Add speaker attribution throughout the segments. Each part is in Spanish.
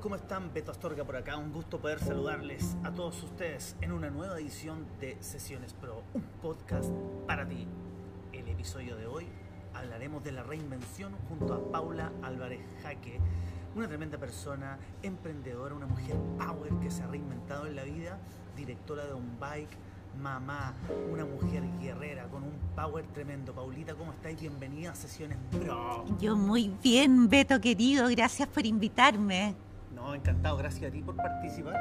Speaker 1: ¿Cómo están? Beto Astorga por acá. Un gusto poder saludarles a todos ustedes en una nueva edición de Sesiones Pro, un podcast para ti. El episodio de hoy hablaremos de la reinvención junto a Paula Álvarez Jaque, una tremenda persona, emprendedora, una mujer power que se ha reinventado en la vida, directora de un bike, mamá, una mujer guerrera con un power tremendo. Paulita, ¿cómo estáis? Bienvenida a Sesiones Pro.
Speaker 2: Yo muy bien, Beto querido, gracias por invitarme.
Speaker 1: No, encantado, gracias a ti por participar.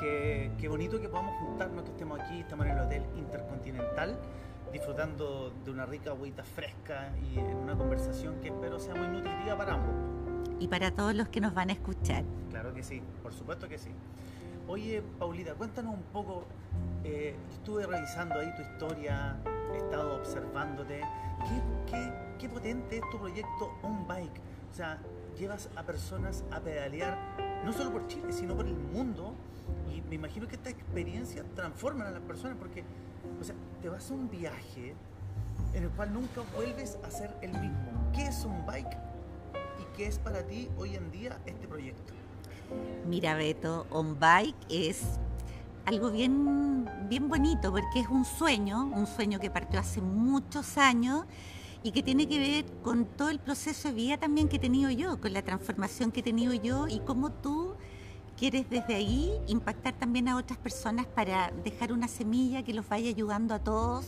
Speaker 1: Qué, qué bonito que podamos juntarnos, que estemos aquí, estamos en el Hotel Intercontinental, disfrutando de una rica agüita fresca y en una conversación que espero sea muy nutritiva para ambos.
Speaker 2: Y para todos los que nos van a escuchar.
Speaker 1: Claro que sí, por supuesto que sí. Oye, Paulita, cuéntanos un poco. eh, estuve revisando ahí tu historia, he estado observándote. ¿Qué, qué, qué potente es tu proyecto On Bike? O sea, llevas a personas a pedalear no solo por Chile, sino por el mundo. Y me imagino que esta experiencia transforma a las personas porque, o sea, te vas a un viaje en el cual nunca vuelves a ser el mismo. ¿Qué es un bike? ¿Y qué es para ti hoy en día este proyecto?
Speaker 2: Mira, Beto, On Bike es algo bien, bien bonito porque es un sueño, un sueño que partió hace muchos años y que tiene que ver con todo el proceso de vida también que he tenido yo, con la transformación que he tenido yo y cómo tú quieres desde ahí impactar también a otras personas para dejar una semilla que los vaya ayudando a todos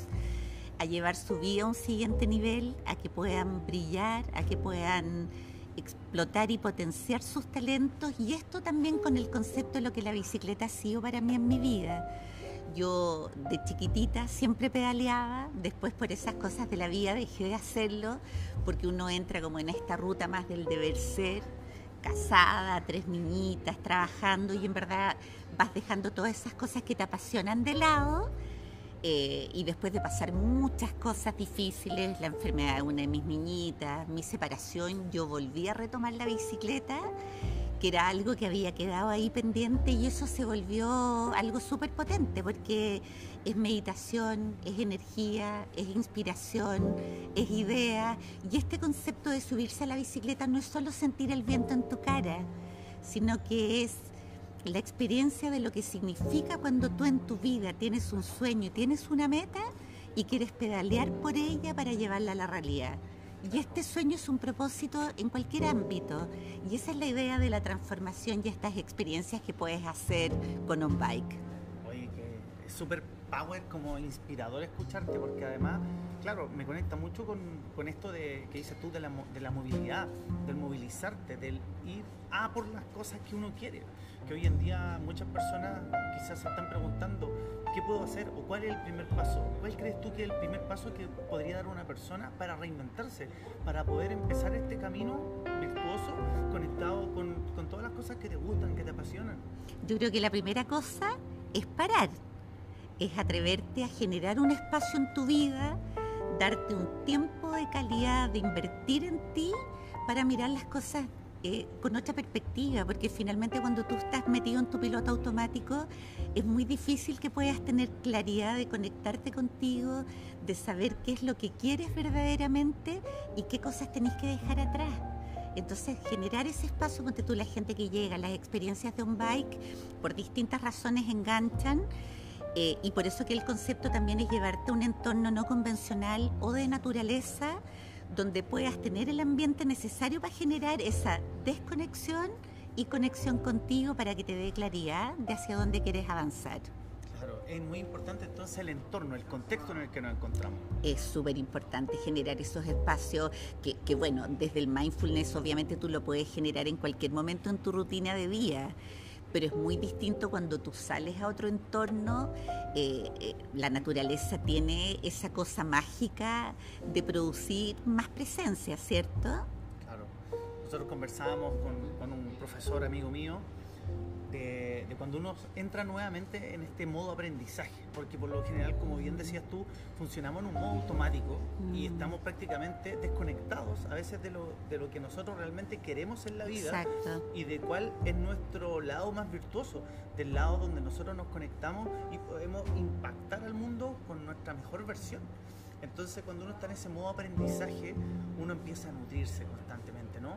Speaker 2: a llevar su vida a un siguiente nivel, a que puedan brillar, a que puedan explotar y potenciar sus talentos y esto también con el concepto de lo que la bicicleta ha sido para mí en mi vida. Yo de chiquitita siempre pedaleaba, después por esas cosas de la vida dejé de hacerlo porque uno entra como en esta ruta más del deber ser, casada, tres niñitas, trabajando y en verdad vas dejando todas esas cosas que te apasionan de lado eh, y después de pasar muchas cosas difíciles, la enfermedad de una de mis niñitas, mi separación, yo volví a retomar la bicicleta, que era algo que había quedado ahí pendiente y eso se volvió algo súper potente porque es meditación, es energía, es inspiración, es idea y este concepto de subirse a la bicicleta no es solo sentir el viento en tu cara, sino que es la experiencia de lo que significa cuando tú en tu vida tienes un sueño y tienes una meta y quieres pedalear por ella para llevarla a la realidad. Y este sueño es un propósito en cualquier ámbito. Y esa es la idea de la transformación y estas experiencias que puedes hacer con un bike.
Speaker 1: Es súper power, como inspirador escucharte, porque además, claro, me conecta mucho con, con esto de que dices tú de la, de la movilidad, del movilizarte, del ir a por las cosas que uno quiere. Que hoy en día muchas personas quizás se están preguntando qué puedo hacer o cuál es el primer paso. ¿Cuál crees tú que es el primer paso que podría dar una persona para reinventarse, para poder empezar este camino virtuoso conectado con, con todas las cosas que te gustan, que te apasionan?
Speaker 2: Yo creo que la primera cosa es parar, es atreverte a generar un espacio en tu vida, darte un tiempo de calidad, de invertir en ti para mirar las cosas eh, con otra perspectiva, porque finalmente cuando tú estás metido en tu piloto automático es muy difícil que puedas tener claridad de conectarte contigo, de saber qué es lo que quieres verdaderamente y qué cosas tenés que dejar atrás. Entonces, generar ese espacio, ponte tú, la gente que llega, las experiencias de un bike, por distintas razones enganchan. Eh, y por eso que el concepto también es llevarte a un entorno no convencional o de naturaleza, donde puedas tener el ambiente necesario para generar esa desconexión y conexión contigo para que te dé claridad de hacia dónde quieres avanzar.
Speaker 1: Claro, es muy importante entonces el entorno, el contexto en el que nos encontramos.
Speaker 2: es súper importante generar esos espacios que, que, bueno, desde el mindfulness obviamente tú lo puedes generar en cualquier momento en tu rutina de día, pero es muy distinto cuando tú sales a otro entorno, eh, eh, la naturaleza tiene esa cosa mágica de producir más presencia, ¿cierto?
Speaker 1: Claro. nosotros conversábamos con, con un profesor amigo mío de, cuando uno entra nuevamente en este modo aprendizaje, porque por lo general, como bien decías tú, funcionamos en un modo automático y
Speaker 2: Mm.
Speaker 1: estamos prácticamente desconectados a veces de lo, de lo que nosotros realmente queremos en la vida
Speaker 2: Exacto.
Speaker 1: y de cuál es nuestro lado más virtuoso, del lado donde nosotros nos conectamos y podemos impactar al mundo con nuestra mejor versión. Entonces cuando uno está en ese modo aprendizaje, uno empieza a nutrirse constantemente, ¿no?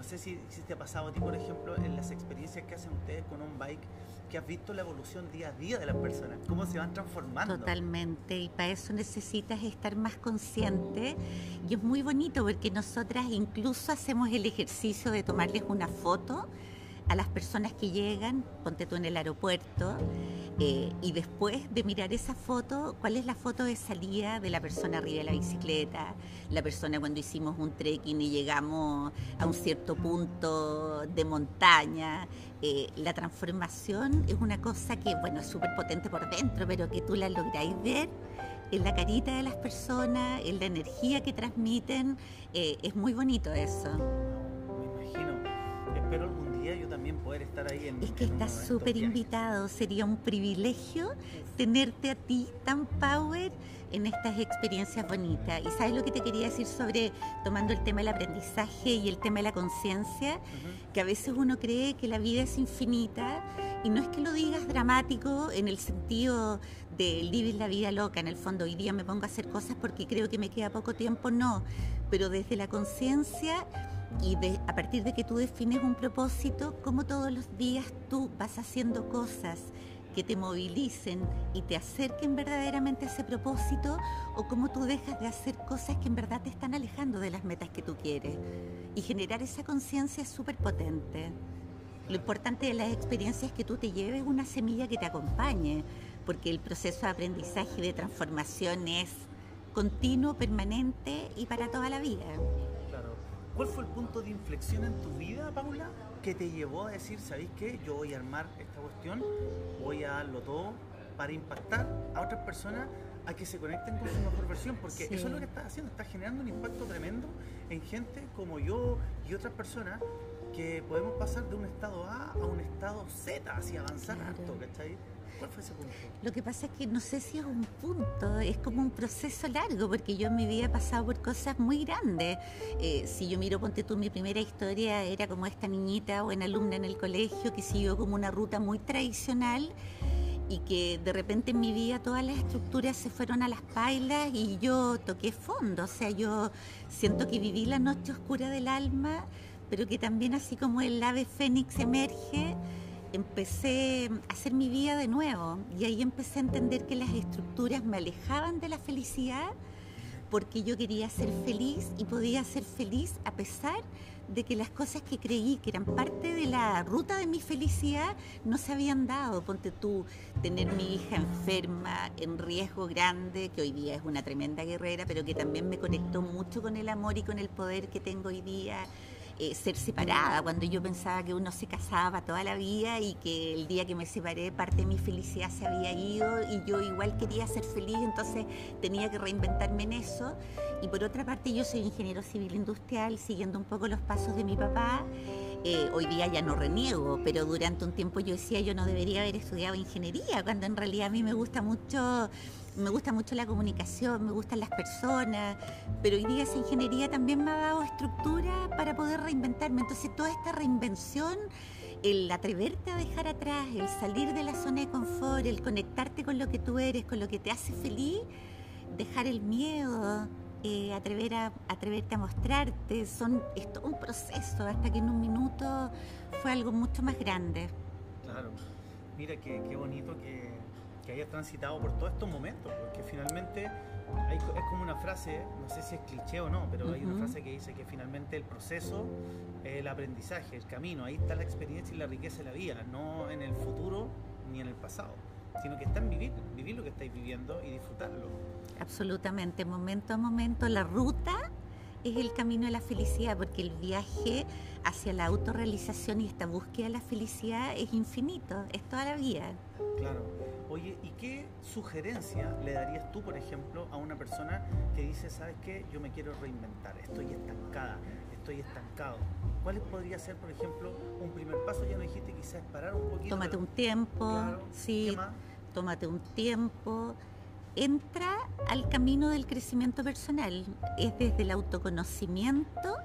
Speaker 1: No sé si, si te ha pasado a ti, por ejemplo, en las experiencias que hacen ustedes con un bike, que has visto la evolución día a día de las personas, cómo se van transformando.
Speaker 2: Totalmente, y para eso necesitas estar más consciente. Y es muy bonito porque nosotras incluso hacemos el ejercicio de tomarles una foto a las personas que llegan, ponte tú en el aeropuerto, eh, y después de mirar esa foto, cuál es la foto de salida de la persona arriba de la bicicleta, la persona cuando hicimos un trekking y llegamos a un cierto punto de montaña. Eh, la transformación es una cosa que, bueno, es súper potente por dentro, pero que tú la lográis ver en la carita de las personas, en la energía que transmiten, eh, es muy bonito eso.
Speaker 1: Me imagino. Espero algún yo también poder estar ahí en
Speaker 2: Es que
Speaker 1: en
Speaker 2: estás súper invitado, sería un privilegio tenerte a ti tan power en estas experiencias bonitas. Y sabes lo que te quería decir sobre tomando el tema del aprendizaje y el tema de la conciencia,
Speaker 1: Ujú.
Speaker 2: que a veces uno cree que la vida es infinita y no es que lo digas dramático en el sentido de vivir la vida loca, en el fondo hoy día me pongo a hacer cosas porque creo que me queda poco tiempo, no, pero desde la conciencia y de, a partir de que tú defines un propósito, como todos los días tú vas haciendo cosas que te movilicen y te acerquen verdaderamente a ese propósito o cómo tú dejas de hacer cosas que en verdad te están alejando de las metas que tú quieres. Y generar esa conciencia es súper potente. Lo importante de las experiencias es que tú te lleves una semilla que te acompañe, porque el proceso de aprendizaje y de transformación es continuo, permanente y para toda la vida.
Speaker 1: ¿Cuál fue el punto de inflexión en tu vida, Paula, que te llevó a decir, ¿sabéis qué? Yo voy a armar esta cuestión, voy a darlo todo para impactar a otras personas a que se conecten con su mejor versión, porque
Speaker 2: Sí.
Speaker 1: eso es lo que estás haciendo, estás generando un impacto tremendo en gente como yo y otras personas que podemos pasar de un estado A a un estado Z, así avanzar
Speaker 2: Claro.
Speaker 1: harto, ¿cachai? ¿Cuál fue ese punto?
Speaker 2: Lo que pasa es que no sé si es un punto, es como un proceso largo, porque yo en mi vida he pasado por cosas muy grandes. Eh, si yo miro, ponte tú, mi primera historia era como esta niñita o en alumna en el colegio que siguió como una ruta muy tradicional y que de repente en mi vida todas las estructuras se fueron a las pailas y yo toqué fondo, o sea, yo siento que viví la noche oscura del alma, pero que también así como el ave fénix emerge, empecé a hacer mi vida de nuevo y ahí empecé a entender que las estructuras me alejaban de la felicidad porque yo quería ser feliz y podía ser feliz a pesar de que las cosas que creí que eran parte de la ruta de mi felicidad no se habían dado. Ponte tú, tener mi hija enferma, en riesgo grande, que hoy día es una tremenda guerrera, pero que también me conectó mucho con el amor y con el poder que tengo hoy día. Eh, ser separada, cuando yo pensaba que uno se casaba toda la vida y que el día que me separé parte de mi felicidad se había ido y yo igual quería ser feliz, entonces tenía que reinventarme en eso. Y por otra parte yo soy ingeniero civil industrial, siguiendo un poco los pasos de mi papá. Eh, hoy día ya no reniego, pero durante un tiempo yo decía yo no debería haber estudiado ingeniería, cuando en realidad a mí me gusta mucho me gusta mucho la comunicación, me gustan las personas, pero hoy día esa ingeniería también me ha dado estructura para poder reinventarme. Entonces toda esta reinvención, el atreverte a dejar atrás, el salir de la zona de confort, el conectarte con lo que tú eres, con lo que te hace feliz, dejar el miedo, eh, atrever a, atreverte a mostrarte, son, es todo un proceso hasta que en un minuto fue algo mucho más grande.
Speaker 1: Claro. Mira qué, qué bonito que, que hayas transitado por todos estos momentos, porque finalmente hay es como una frase, no sé si es cliché o no, pero hay una frase que dice que finalmente el proceso es el aprendizaje, el camino, ahí está la experiencia y la riqueza de la vida, no en el futuro ni en el pasado, sino que está en vivir, vivir lo que estáis viviendo y disfrutarlo.
Speaker 2: Absolutamente, momento a momento, la ruta es el camino de la felicidad, porque el viaje hacia la autorrealización y esta búsqueda de la felicidad es infinito, es toda la vida.
Speaker 1: Claro. Oye, ¿y qué sugerencia le darías tú, por ejemplo, a una persona que dice, sabes qué, yo me quiero reinventar, estoy estancada, estoy estancado? ¿Cuáles podría ser, por ejemplo, un primer paso? Ya no dijiste quizás parar un poquito.
Speaker 2: Tómate
Speaker 1: pero-
Speaker 2: un tiempo,
Speaker 1: Claro.
Speaker 2: sí, tómate un tiempo. Entra al camino del crecimiento personal. Es desde el autoconocimiento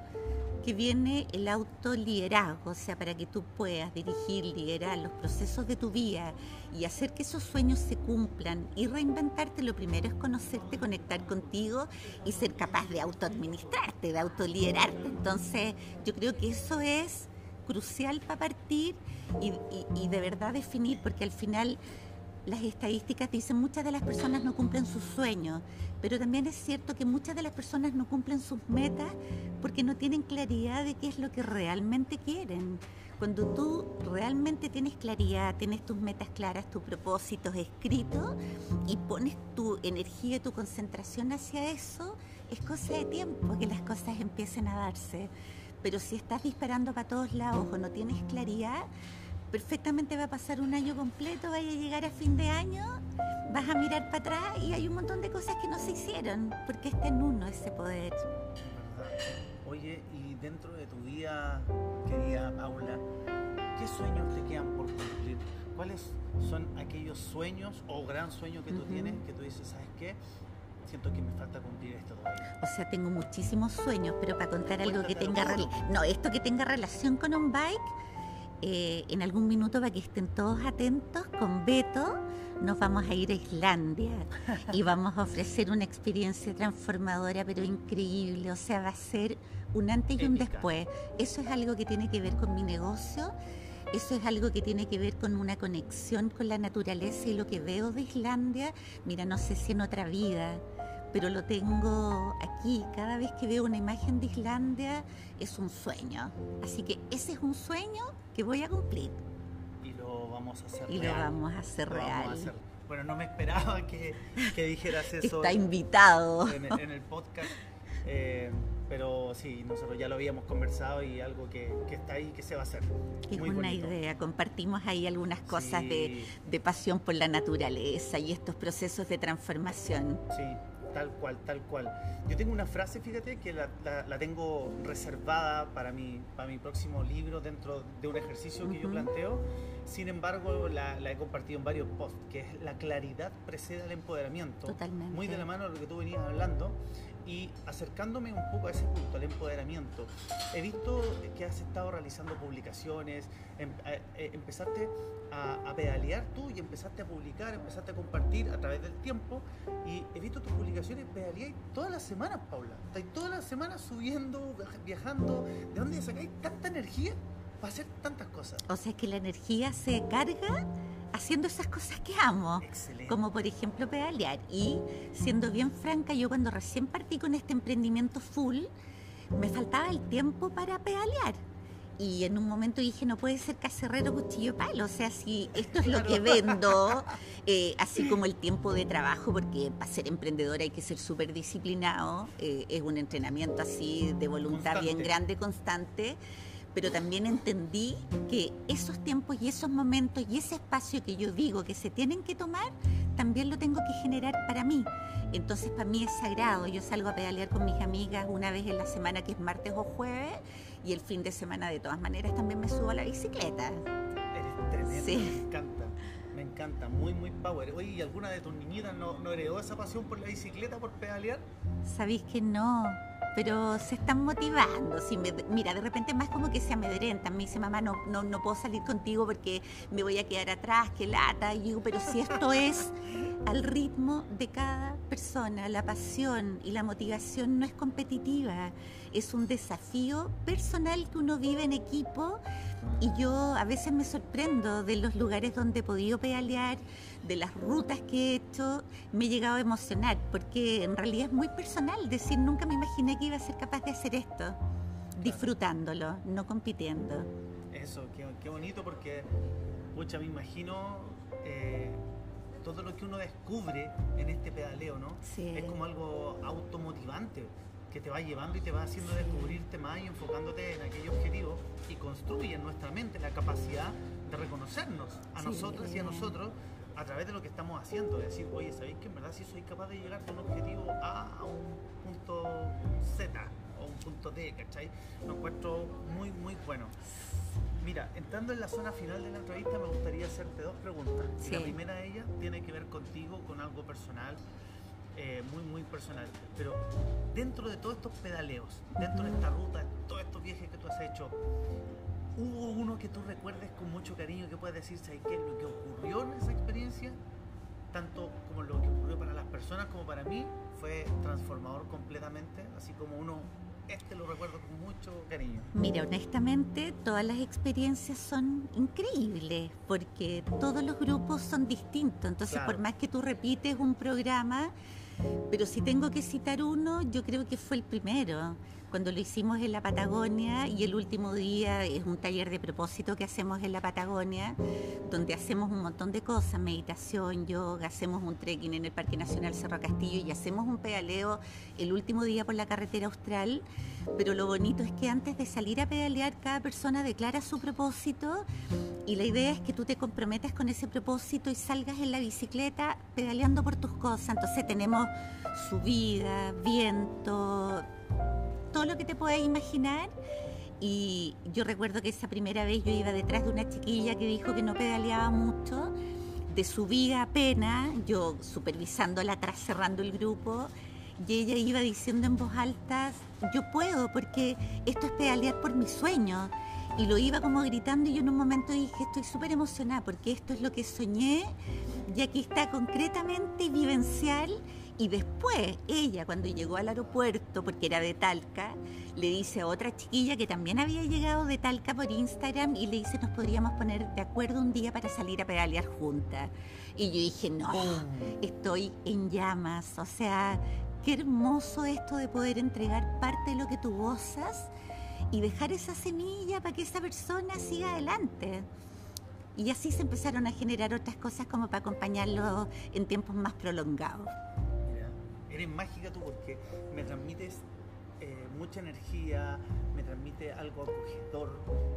Speaker 2: que viene el autoliderazgo, o sea, para que tú puedas dirigir, liderar los procesos de tu vida y hacer que esos sueños se cumplan y reinventarte, lo primero es conocerte, conectar contigo y ser capaz de autoadministrarte, de autoliderarte. Entonces, yo creo que eso es crucial para partir y, de verdad definir, porque al final las estadísticas dicen muchas de las personas no cumplen sus sueños, pero también es cierto que muchas de las personas no cumplen sus metas porque no tienen claridad de qué es lo que realmente quieren. Cuando tú realmente tienes claridad, tienes tus metas claras, tus propósitos escritos y pones tu energía y tu concentración hacia eso, es cosa de tiempo que las cosas empiecen a darse. Pero si estás disparando para todos lados o no tienes claridad, perfectamente va a pasar un año completo, vaya a llegar a fin de año, vas a mirar para atrás y hay un montón de cosas que no se hicieron, porque está en uno ese poder.
Speaker 1: Oye, y dentro de tu vida, querida Paula, ¿qué sueños te quedan por cumplir? ¿Cuáles son aquellos sueños o gran sueño que tú
Speaker 2: Ujú.
Speaker 1: tienes que tú dices, ¿sabes qué? Siento que me falta cumplir esto todavía.
Speaker 2: O sea, tengo muchísimos sueños, pero para contar algo que tenga no, esto que tenga relación con un bike, eh, en algún minuto para que estén todos atentos, con Beto nos vamos a ir a Islandia y vamos a ofrecer una experiencia transformadora, pero increíble. O sea, va a ser un antes y un
Speaker 1: Épica.
Speaker 2: después. Eso es algo que tiene que ver con mi negocio. Eso es algo que tiene que ver con una conexión con la naturaleza y lo que veo de Islandia. Mira, no sé si en otra vida, pero lo tengo aquí. Cada vez que veo una imagen de Islandia es un sueño. Así que ese es un sueño que voy a cumplir
Speaker 1: Y lo vamos a hacer
Speaker 2: y lo
Speaker 1: real.
Speaker 2: vamos a hacer
Speaker 1: Lo vamos a
Speaker 2: real.
Speaker 1: hacer. Bueno, no me esperaba que, que dijeras eso
Speaker 2: Está
Speaker 1: en,
Speaker 2: invitado.
Speaker 1: en el, en el podcast. eh, pero sí, nosotros ya lo habíamos conversado y algo que, que está ahí que se va a hacer.
Speaker 2: Es
Speaker 1: Muy
Speaker 2: una
Speaker 1: bonito.
Speaker 2: idea. Compartimos ahí algunas cosas de,
Speaker 1: Sí.
Speaker 2: de pasión por la naturaleza y estos procesos de transformación.
Speaker 1: Sí, tal cual, tal cual. Yo tengo una frase, fíjate, que la, la- la tengo reservada para mi, para mi próximo libro dentro de un ejercicio que yo planteo. Sin embargo, la, la he compartido en varios posts, que es la claridad precede al empoderamiento.
Speaker 2: Totalmente.
Speaker 1: Muy de la mano de lo que tú venías hablando. Y acercándome un poco a ese punto, al empoderamiento, he visto que has estado realizando publicaciones, em- eh, empezaste a, a pedalear tú y empezaste a publicar, empezaste a compartir a través del tiempo y he visto tus publicaciones, pedaleáis todas las semanas, Paula. Estáis todas las semanas subiendo, viaj- viajando. ¿De dónde sacáis tanta energía para hacer tantas cosas?
Speaker 2: O sea, que la energía se carga haciendo esas cosas que amo.
Speaker 1: Excelente.
Speaker 2: como por ejemplo pedalear. Y siendo bien franca, yo cuando recién partí con este emprendimiento full, me faltaba el tiempo para pedalear. Y en un momento dije, no puede ser cacerrero, cuchillo, palo. O sea, si esto es lo que vendo, eh, así como el tiempo de trabajo, porque para ser emprendedora hay que ser súper disciplinado, eh, es un entrenamiento así de voluntad bien
Speaker 1: Constante.
Speaker 2: grande, constante pero también entendí que esos tiempos y esos momentos y ese espacio que yo digo que se tienen que tomar, también lo tengo que generar para mí. Entonces para mí es sagrado. Yo salgo a pedalear con mis amigas una vez en la semana, que es martes o jueves, y el fin de semana de todas maneras también me subo a la bicicleta.
Speaker 1: Eres tremenda,
Speaker 2: Sí.
Speaker 1: me encanta. Encanta, muy, muy power. Oye, ¿y alguna de tus niñitas no, no heredó esa pasión por la bicicleta, por pedalear?
Speaker 2: Sabéis que no, pero se están motivando. Si me- mira, de repente más como que se amedrentan. Me dice, mamá, no, no, no puedo salir contigo porque me voy a quedar atrás, que lata. Y digo, pero si esto es al ritmo de cada persona, la pasión y la motivación no es competitiva, es un desafío personal que uno vive en equipo. Y yo a veces me sorprendo de los lugares donde he podido pedalear, de las rutas que he hecho, me he llegado a emocionar, porque en realidad es muy personal decir, nunca me imaginé que iba a ser capaz de hacer esto, disfrutándolo, no compitiendo.
Speaker 1: Eso, qué, qué bonito porque, pucha, me imagino eh, todo lo que uno descubre en este pedaleo, ¿no?
Speaker 2: Sí.
Speaker 1: Es como algo automotivante que te va llevando y te va haciendo descubrirte más y enfocándote en aquello objetivo y construye en nuestra mente la capacidad de reconocernos a
Speaker 2: Sí.
Speaker 1: nosotras y a nosotros a través de lo que estamos haciendo, de decir, oye, ¿sabéis que en verdad sí soy capaz de llegar de un objetivo A a un punto Z o un punto D, ¿cachai? Lo encuentro muy, muy bueno. Mira, entrando en la zona final de la entrevista, me gustaría hacerte dos preguntas. Y La
Speaker 2: Sí.
Speaker 1: primera de ellas tiene que ver contigo, con algo personal, eh, muy, muy personal. Pero dentro de todos estos pedaleos, dentro de esta ruta, de todos estos viajes que tú has hecho, ¿hubo uno que tú recuerdes con mucho cariño que puedas decir, ¿sabes qué? Lo que ocurrió en esa experiencia, tanto como lo que ocurrió para las personas como para mí, fue transformador completamente, así como uno, este lo recuerdo con mucho cariño.
Speaker 2: Mira, honestamente, todas las experiencias son increíbles porque todos los grupos son distintos. Entonces,
Speaker 1: Claro.
Speaker 2: por más que tú repites un programa, pero si tengo que citar uno, yo creo que fue el primero, cuando lo hicimos en la Patagonia y el último día es un taller de propósito que hacemos en la Patagonia, donde hacemos un montón de cosas, meditación, yoga, hacemos un trekking en el Parque Nacional Cerro Castillo y hacemos un pedaleo el último día por la carretera austral, pero lo bonito es que antes de salir a pedalear cada persona declara su propósito y la idea es que tú te comprometas con ese propósito y salgas en la bicicleta pedaleando por tus cosas. Entonces tenemos subida, viento, todo lo que te puedas imaginar. Y yo recuerdo que esa primera vez yo iba detrás de una chiquilla que dijo que no pedaleaba mucho, de subida apenas, yo supervisándola atrás, cerrando el grupo, y ella iba diciendo en voz alta, yo puedo porque esto es pedalear por mi sueño. Y lo iba como gritando y yo en un momento dije, estoy súper emocionada porque esto es lo que soñé y aquí está concretamente vivencial. Y después ella, cuando llegó al aeropuerto, porque era de Talca, le dice a otra chiquilla que también había llegado de Talca por Instagram y le dice, nos podríamos poner de acuerdo un día para salir a pedalear juntas. Y yo dije, no, estoy en llamas. O sea, qué hermoso esto de poder entregar parte de lo que tú gozas y dejar esa semilla para que esa persona siga adelante. Y así se empezaron a generar otras cosas como para acompañarlo en tiempos más prolongados.
Speaker 1: Eres mágica tú porque me transmites eh, mucha energía, me transmite algo acogedor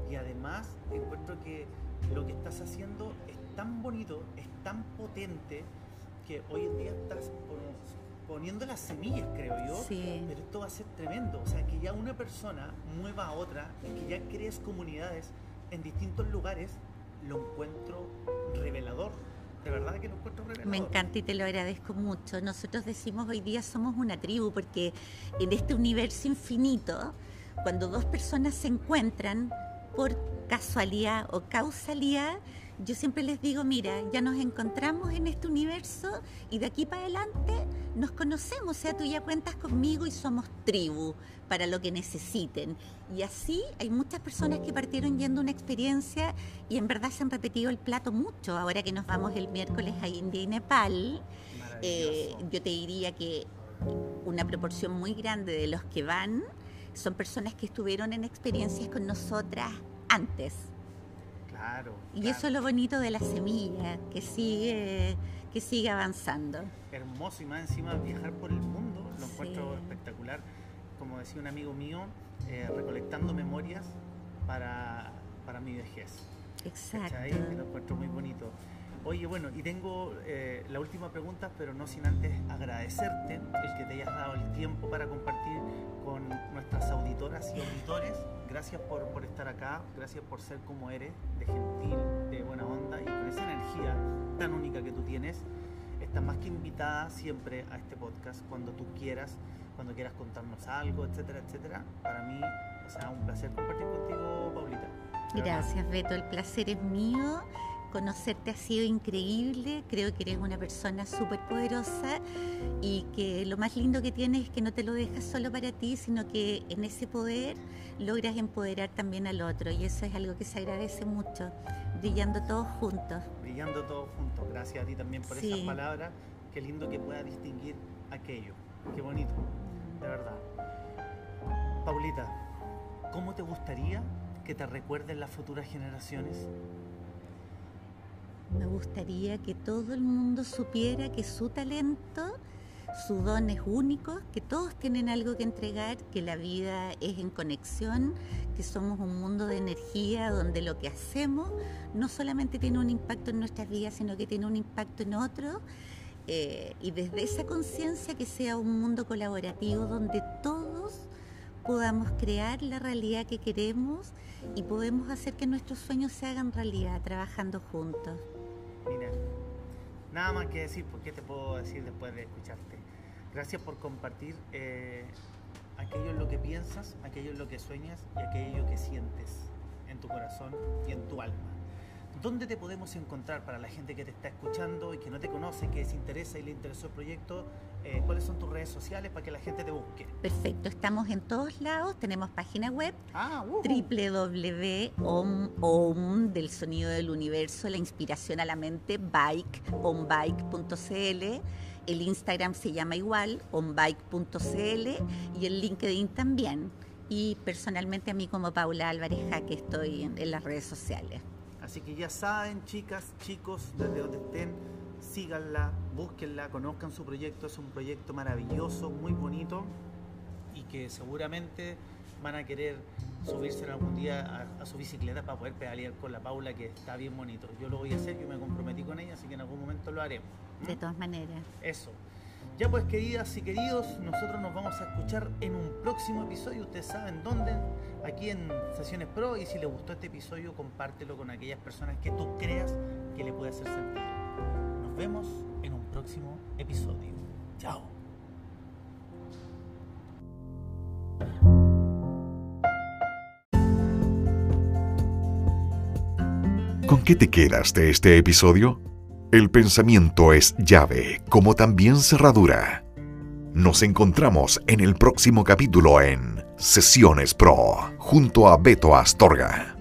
Speaker 1: y además encuentro que lo que estás haciendo es tan bonito, es tan potente que hoy en día estás pon- poniendo las semillas, creo yo.
Speaker 2: Sí.
Speaker 1: Pero esto va a ser tremendo, o sea, que ya una persona mueva a otra y que ya crees comunidades en distintos lugares, lo encuentro revelador. De verdad que lo encuentro revelador.
Speaker 2: Me encanta y te lo agradezco mucho. Nosotros decimos hoy día somos una tribu porque en este universo infinito, cuando dos personas se encuentran por casualidad o causalidad, yo siempre les digo, mira, ya nos encontramos en este universo y de aquí para adelante nos conocemos, o sea, tú ya cuentas conmigo y somos tribu para lo que necesiten. Y así hay muchas personas que partieron yendo una experiencia y en verdad se han repetido el plato mucho. Ahora que nos vamos el miércoles a India y Nepal, eh, yo te diría que una proporción muy grande de los que van son personas que estuvieron en experiencias con nosotras antes.
Speaker 1: Claro.
Speaker 2: Y
Speaker 1: claro.
Speaker 2: eso es lo bonito de la semilla, que sigue, que sigue avanzando.
Speaker 1: hermoso y más encima viajar por el mundo, lo
Speaker 2: Sí.
Speaker 1: encuentro espectacular. Como decía un amigo mío, eh, recolectando memorias para, para mi vejez.
Speaker 2: Exacto.
Speaker 1: lo encuentro muy bonito. Oye, bueno, y tengo eh, la última pregunta, pero no sin antes agradecerte el que te hayas dado el tiempo para compartir con nuestras auditoras y auditores. Gracias por, por estar acá, gracias por ser como eres, de gentil, de buena onda y con esa energía tan única que tú tienes. Estás más que invitada siempre a este podcast cuando tú quieras, cuando quieras contarnos algo, etcétera, etcétera. Para mí, o sea, un placer compartir contigo, Paulita.
Speaker 2: Gracias, Beto. El placer es mío. Conocerte ha sido increíble. Creo que eres una persona súper poderosa y que lo más lindo que tienes es que no te lo dejas solo para ti, sino que en ese poder logras empoderar también al otro. Y eso es algo que se agradece mucho, brillando todos juntos.
Speaker 1: brillando todos juntos. Gracias a ti también por
Speaker 2: Sí.
Speaker 1: esas palabras. Qué lindo que pueda distinguir aquello. Qué bonito, de verdad. Paulita, ¿cómo te gustaría que te recuerden las futuras generaciones?
Speaker 2: Me gustaría que todo el mundo supiera que su talento, su don es único, que todos tienen algo que entregar, que la vida es en conexión, que somos un mundo de energía donde lo que hacemos no solamente tiene un impacto en nuestras vidas, sino que tiene un impacto en otros. Eh, y desde esa conciencia que sea un mundo colaborativo donde todos podamos crear la realidad que queremos y podemos hacer que nuestros sueños se hagan realidad trabajando juntos.
Speaker 1: Mira, nada más que decir, porque te puedo decir después de escucharte? Gracias por compartir eh, aquello en lo que piensas, aquello en lo que sueñas y aquello que sientes en tu corazón y en tu alma. ¿Dónde te podemos encontrar para la gente que te está escuchando y que no te conoce, que se interesa y le interesó el proyecto? Eh, ¿Cuáles son tus redes sociales para que la gente te busque?
Speaker 2: Perfecto, estamos en todos lados, tenemos página web
Speaker 1: ah, uh
Speaker 2: www.om del sonido del universo, la inspiración a la mente, bike, onbike.cl. El Instagram se llama igual, onbike.cl y el LinkedIn también. Y personalmente a mí como Paula Álvarez que estoy en las redes sociales.
Speaker 1: Así que ya saben, chicas, chicos, desde donde estén, síganla, búsquenla, conozcan su proyecto. Es un proyecto maravilloso, muy bonito y que seguramente van a querer subirse algún día a, su bicicleta para poder pedalear con la Paula, que está bien bonito. Yo lo voy a hacer, yo me comprometí con ella, así que en algún momento lo haremos.
Speaker 2: De todas maneras.
Speaker 1: Eso. Ya pues queridas y queridos, nosotros nos vamos a escuchar en un próximo episodio. Ustedes saben dónde, aquí en Sesiones Pro. Y si les gustó este episodio, compártelo con aquellas personas que tú creas que le puede hacer sentido. Nos vemos en un próximo episodio. Chao.
Speaker 3: ¿Con qué te quedas de este episodio? El pensamiento es llave, como también cerradura. Nos encontramos en el próximo capítulo en Sesiones Pro, junto a Beto Astorga.